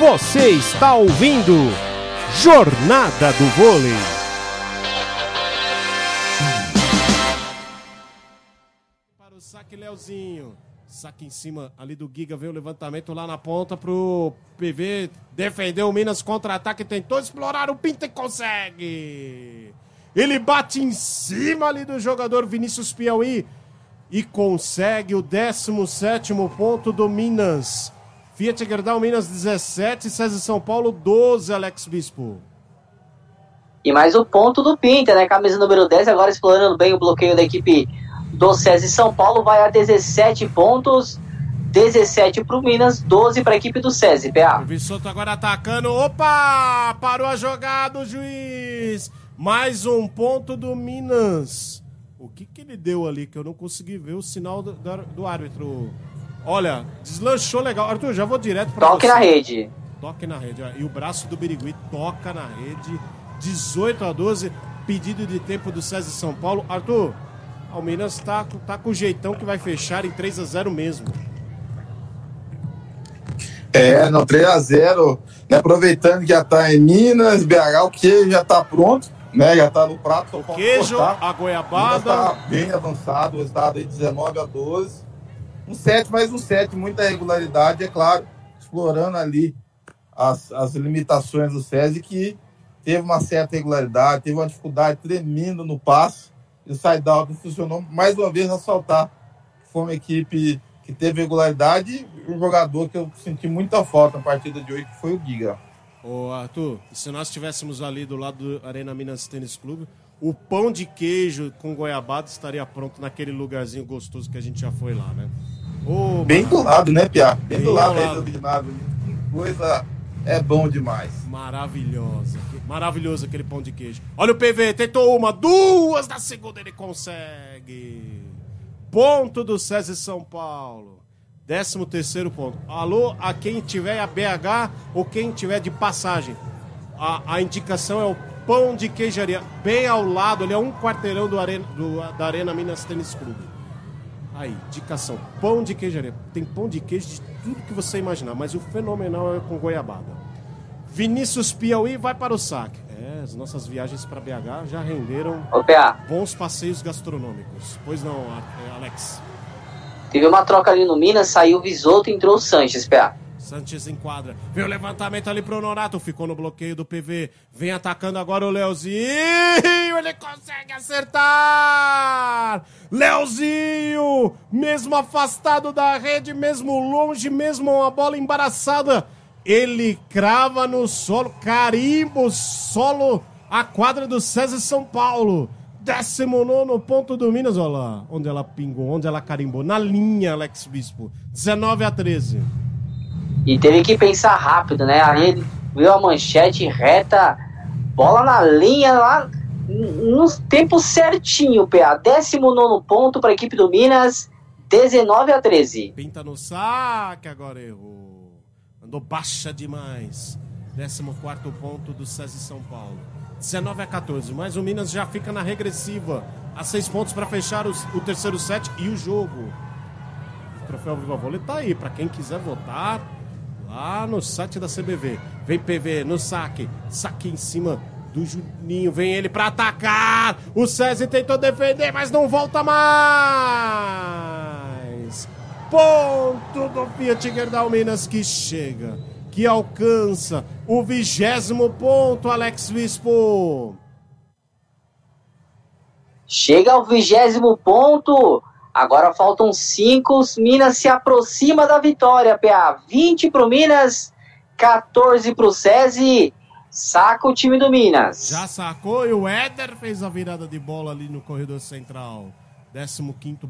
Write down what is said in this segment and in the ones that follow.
Você está ouvindo Jornada do Vôlei. Para o saque, Leozinho. Saque em cima ali do Giga, veio o levantamento lá na ponta pro PV. Defendeu o Minas contra-ataque, tentou explorar o Pinta e consegue. Ele bate em cima ali do jogador Vinícius Piauí e consegue o 17 ponto do Minas. Fiat Gerdau Minas 17, César São Paulo 12, Alex Bispo. E mais o ponto do Pinter, né? Camisa número 10, agora explorando bem o bloqueio da equipe do César São Paulo, vai a 17 pontos. 17 para o Minas, 12 para a equipe do César, PA. O Vissoto agora atacando. Opa! Parou a jogada, o juiz. Mais um ponto do Minas. O que, que ele deu ali que eu não consegui ver o sinal do, do, do árbitro? Olha, deslanchou legal. Arthur, já vou direto para Toque você. na rede. Toque na rede. E o braço do Birigui toca na rede. 18 a 12. Pedido de tempo do César São Paulo. Arthur, o Minas tá, tá com o jeitão que vai fechar em 3 a 0 mesmo. É, não, 3x0. Né, aproveitando que já tá em Minas, BH, o queijo já tá pronto, né? Já tá no prato. só falta Queijo, cortar. a Minas goiabada. tá bem avançado, o resultado aí 19 a 12. Um 7 mais um 7, muita regularidade, é claro, explorando ali as, as limitações do SESI, que teve uma certa regularidade, teve uma dificuldade tremenda no passe, e o side-out funcionou. Mais uma vez, ressaltar que foi uma equipe que teve regularidade e um jogador que eu senti muita falta na partida de hoje, que foi o Giga. Ô, Arthur, se nós estivéssemos ali do lado do Arena Minas Tênis Clube, o pão de queijo com goiabada estaria pronto naquele lugarzinho gostoso que a gente já foi lá, né? Ô, Bem do lado, né, Pia? Bem, Bem do lado lado. do ginásio. Que coisa é bom demais. Maravilhosa. Maravilhoso aquele pão de queijo. Olha o PV, tentou uma, duas, na segunda ele consegue. Ponto do César São Paulo. Décimo terceiro ponto. Alô, a quem tiver a BH ou quem tiver de passagem. A, a indicação é o pão de queijaria, bem ao lado, ali é um quarteirão do arena, do- da Arena Minas Tênis Clube. Aí, indicação, pão de queijaria. Tem pão de queijo de tudo que você imaginar, mas o fenomenal é com goiabada. Vinícius Piauí vai para o saque. É, as nossas viagens para BH já renderam Ô, bons passeios gastronômicos. Pois não, é, Alex? teve uma troca ali no Minas, saiu o Visoto e entrou o Sanches, PA. Sanches enquadra. Vem o levantamento ali pro Nonato. Ficou no bloqueio do PV. Vem atacando agora o Leozinho. Ele consegue acertar. Leozinho, mesmo afastado da rede, mesmo longe, mesmo uma bola embaraçada. Ele crava no solo, carimba o solo, a quadra do César São Paulo. 19 ponto do Minas, olha lá, onde ela pingou, onde ela carimbou. Na linha, Alex Bispo. 19 a 13. E teve que pensar rápido, né? Aí ele viu a manchete reta, bola na linha lá, no tempo certinho, PA. 19 ponto para a equipe do Minas, 19 a 13. Pinta no saque, agora errou. Andou baixa demais. 14 ponto do César São Paulo. 19 a 14. Mas o Minas já fica na regressiva. A seis pontos para fechar os- o terceiro set e o jogo. O troféu Viva Vôlei tá aí. Para quem quiser votar, lá no site da CBV. Vem PV no saque. Saque em cima do Juninho. Vem ele para atacar. O César tentou defender, mas não volta mais. Ponto do Fiat Gerdau Minas que chega, que alcança o vigésimo ponto, Alex Vispo. Chega ao vigésimo ponto. Agora faltam cinco. Minas se aproxima da vitória, PA. 20 pro Minas, 14 pro SESI. Saca o time do Minas. Já sacou e o Éder fez a virada de bola ali no corredor central. 15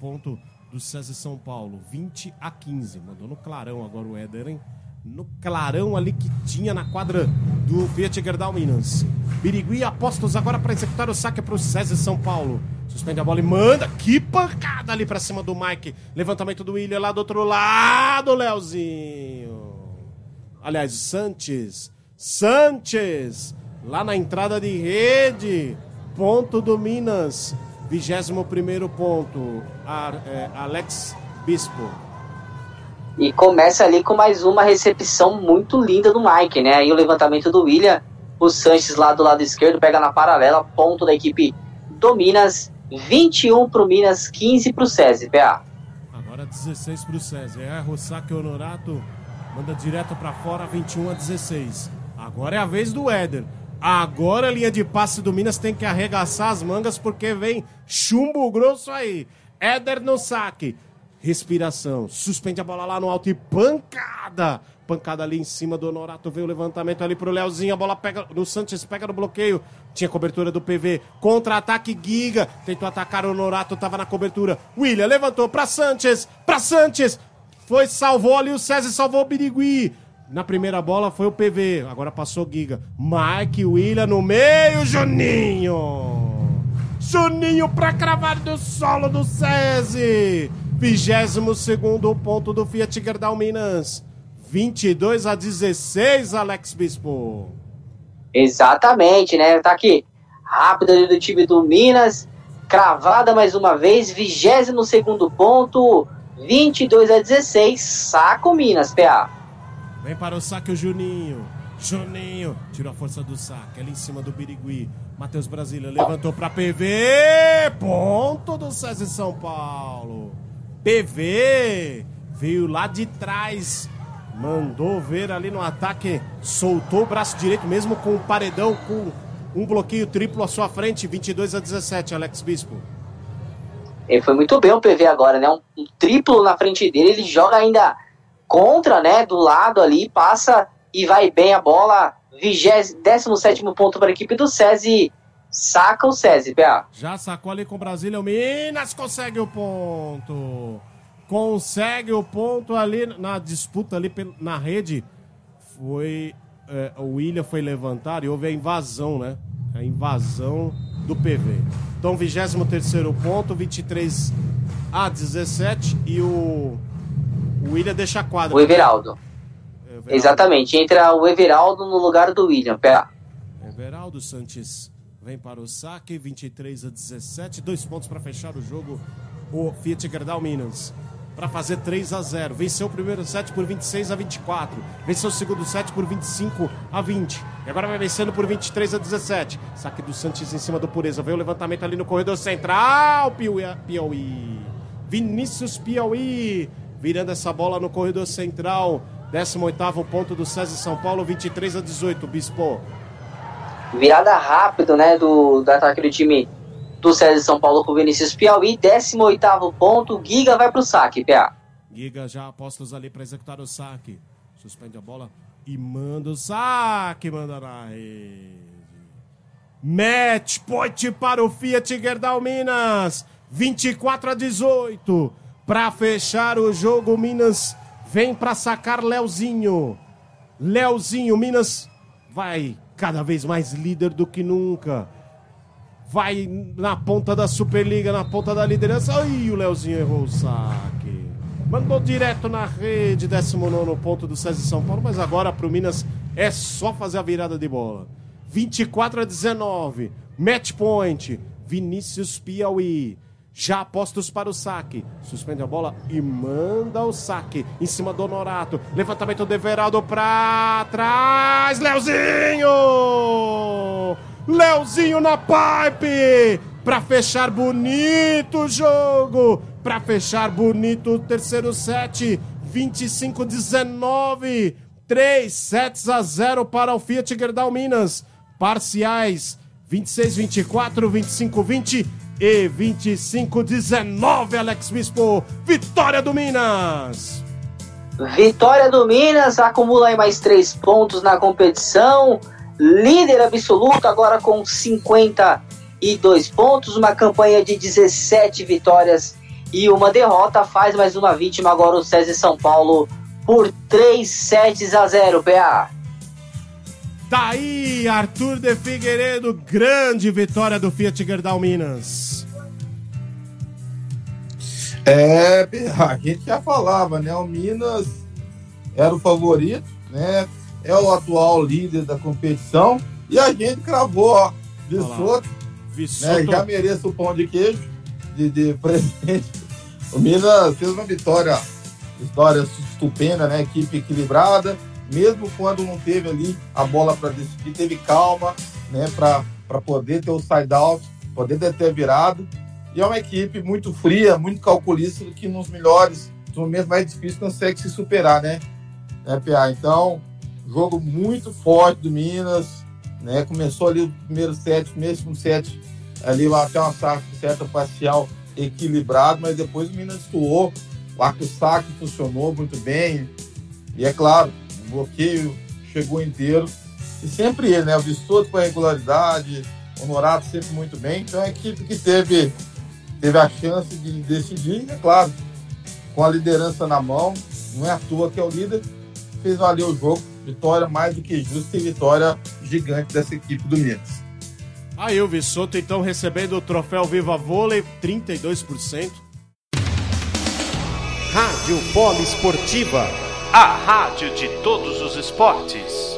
ponto do César São Paulo, 20 a 15. Mandou no clarão agora o Éder, hein? No clarão ali que tinha na quadra do Fiat Gerdau Minas. Birigui apostos agora para executar o saque para o César São Paulo. Suspende a bola e manda. Que pancada ali para cima do Mike. Levantamento do William lá do outro lado, Leozinho. Aliás, Sanches. Sanches. Lá na entrada de rede. Ponto do Minas. 21 ponto. É, Alex Bispo. E começa ali com mais uma recepção muito linda do Mike, né? Aí o levantamento do William, o Sanches lá do lado esquerdo pega na paralela, ponto da equipe do Minas, 21 pro Minas, 15 pro SESI, PA. Agora 16 pro SESI. É, Rossaque Honorato manda direto para fora, 21 a 16. Agora é a vez do Éder. Agora a linha de passe do Minas tem que arregaçar as mangas porque vem chumbo grosso aí. Éder no saque. Respiração. Suspende a bola lá no alto e pancada. Pancada ali em cima do Honorato. Vem o levantamento ali pro Leozinho. A bola pega no Santos, pega no bloqueio. Tinha cobertura do PV. Contra-ataque Giga. Tentou atacar o Honorato, tava na cobertura. William levantou pra Sanches. Pra Sanches. Foi, salvou ali o César, salvou o Birigui. Na primeira bola foi o PV, agora passou Giga. Mike William no meio, Juninho! Juninho pra cravar do solo do SESI! 22 ponto do Fiat Gerdau Minas. 22 a 16, Alex Bispo. Exatamente, né? Tá aqui. Rápido ali do time do Minas. Cravada mais uma vez. 22 ponto. 22 a 16. Saco Minas, PA. Vem para o saque o Juninho. Juninho tirou a força do saque. Ali em cima do Birigui. Matheus Brasília levantou para PV. Ponto do César São Paulo. PV veio lá de trás. Mandou ver ali no ataque. Soltou o braço direito, mesmo com o paredão, com um bloqueio triplo à sua frente. 22 a 17, Alex Bispo. Ele foi muito bem o PV agora, né? Um, um triplo na frente dele. Ele joga ainda contra, né, do lado ali, passa e vai bem a bola. 17 ponto para a equipe do SESI. Saca o SESI, PA. Já sacou ali com o Brasília. O Minas consegue o ponto. Consegue o ponto ali na disputa ali na rede. Foi. É, o William foi levantar e houve a invasão, né? A invasão do PV. Então, 23 ponto, 23 a 17. E o o William deixa a quadra. O Everaldo. Everaldo. Exatamente, entra o Everaldo no lugar do William. Pera. Everaldo Santos vem para o saque, 23 a 17, dois pontos para fechar o jogo. O Fiat Gerdau Minas para fazer 3 a 0. Venceu o primeiro set por 26 a 24. Venceu o segundo set por 25 a 20. E agora vai vencendo por 23 a 17. Saque do Santos em cima do Pureza. Veio o levantamento ali no corredor central. Piauí. Vinícius Piauí virando essa bola no corredor central. 18 ponto do César São Paulo, 23 a 18, Bispo. Virada rápida, né, do, do ataque do time do César São Paulo com o Vinícius Piauí. 18 ponto, Giga vai pro saque, PA. Giga já apostos ali para executar o saque. Suspende a bola e manda o saque, manda na rede. Match point para o Fiat Gerdau Minas. 24 a 18. Para fechar o jogo, Minas vem para sacar Leozinho. Leozinho, Minas vai cada vez mais líder do que nunca. Vai na ponta da Superliga, na ponta da liderança. Ai, o Leozinho errou o saque. Mandou direto na rede, 19 ponto do César São Paulo, mas agora para o Minas é só fazer a virada de bola. 24 a 19, match point, Vinícius Piauí já apostos para o saque. Suspende a bola e manda o saque. Em cima do Honorato. Levantamento do Everaldo para trás. Leozinho! Leozinho na pipe! Para fechar bonito o jogo. Para fechar bonito o terceiro set. 25-19. 3 sets a 0 para o Fiat Gerdau Minas. Parciais 26-24, 25-20 e 25-19, Alex Bispo. Vitória do Minas! Vitória do Minas, acumula aí mais três pontos na competição. Líder absoluto, agora com 52 pontos. Uma campanha de 17 vitórias e uma derrota. Faz mais uma vítima agora o César São Paulo por 3 sets a 0, PA. Tá aí, Arthur de Figueiredo, grande vitória do Fiat Gerdau Minas. É, a gente já falava, né? O Minas era o favorito, né? É o atual líder da competição e a gente cravou, ó, Vissoto, né? Já mereço o pão de queijo de, de presente. O Minas fez uma vitória História estupenda, né? Equipe equilibrada, mesmo quando não teve ali a bola para decidir, teve calma, né? Para poder ter o side out, poder ter virado. E é uma equipe muito fria, muito calculista, que nos melhores, nos momentos mais difíceis, consegue se superar, né? né PA? Então, jogo muito forte do Minas, né? Começou ali o primeiro set, mesmo set, ali até uma certa parcial equilibrado, mas depois o Minas suou, o arco saque funcionou muito bem, e é claro, o bloqueio chegou inteiro, e sempre ele, né? O Vissoto com a regularidade, o Honorato sempre muito bem, então é a equipe que teve, teve a chance de decidir, é claro, com a liderança na mão, não é à toa que é o líder, fez valer o jogo, vitória mais do que justa e vitória gigante dessa equipe do Minas. Aí o Vissoto então recebendo o troféu Viva Vôlei, 32%. Rádio Polo Esportiva, a rádio de todos os esportes.